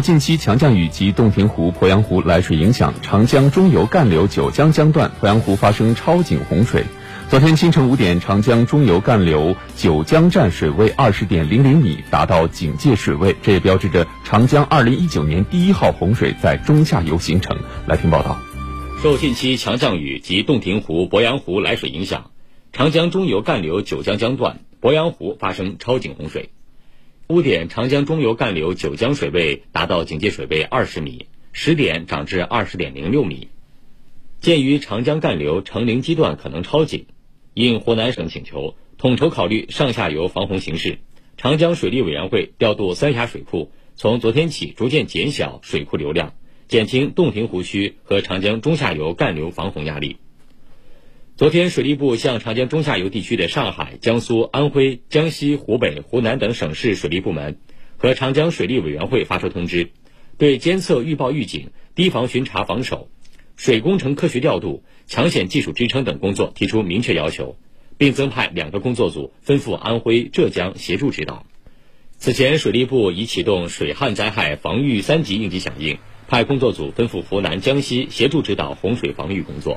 近期强降雨及洞庭湖、鄱阳湖来水影响，长江中游干流九江江段鄱阳湖发生超警洪水。昨天清晨五点，长江中游干流九江站水位二十点零零米，达到警戒水位，这也标志着长江二零一九年第一号洪水在中下游形成。来听报道。受近期强降雨及洞庭湖、鄱阳湖来水影响，长江中游干流九江江段鄱阳湖发生超警洪水。五点，长江中游干流九江水位达到警戒水位二十米，十点涨至二十点零六米。鉴于长江干流成陵基段可能超警。应湖南省请求，统筹考虑上下游防洪形势，长江水利委员会调度三峡水库，从昨天起逐渐减小水库流量，减轻洞庭湖区和长江中下游干流防洪压力。昨天，水利部向长江中下游地区的上海、江苏、安徽、江西、湖北、湖南等省市水利部门和长江水利委员会发出通知，对监测、预报、预警、堤防巡查防守。水工程科学调度、抢险技术支撑等工作提出明确要求，并增派两个工作组分赴安徽、浙江协助指导。此前，水利部已启动水旱灾害防御三级应急响应，派工作组分赴湖南、江西协助指导洪水防御工作。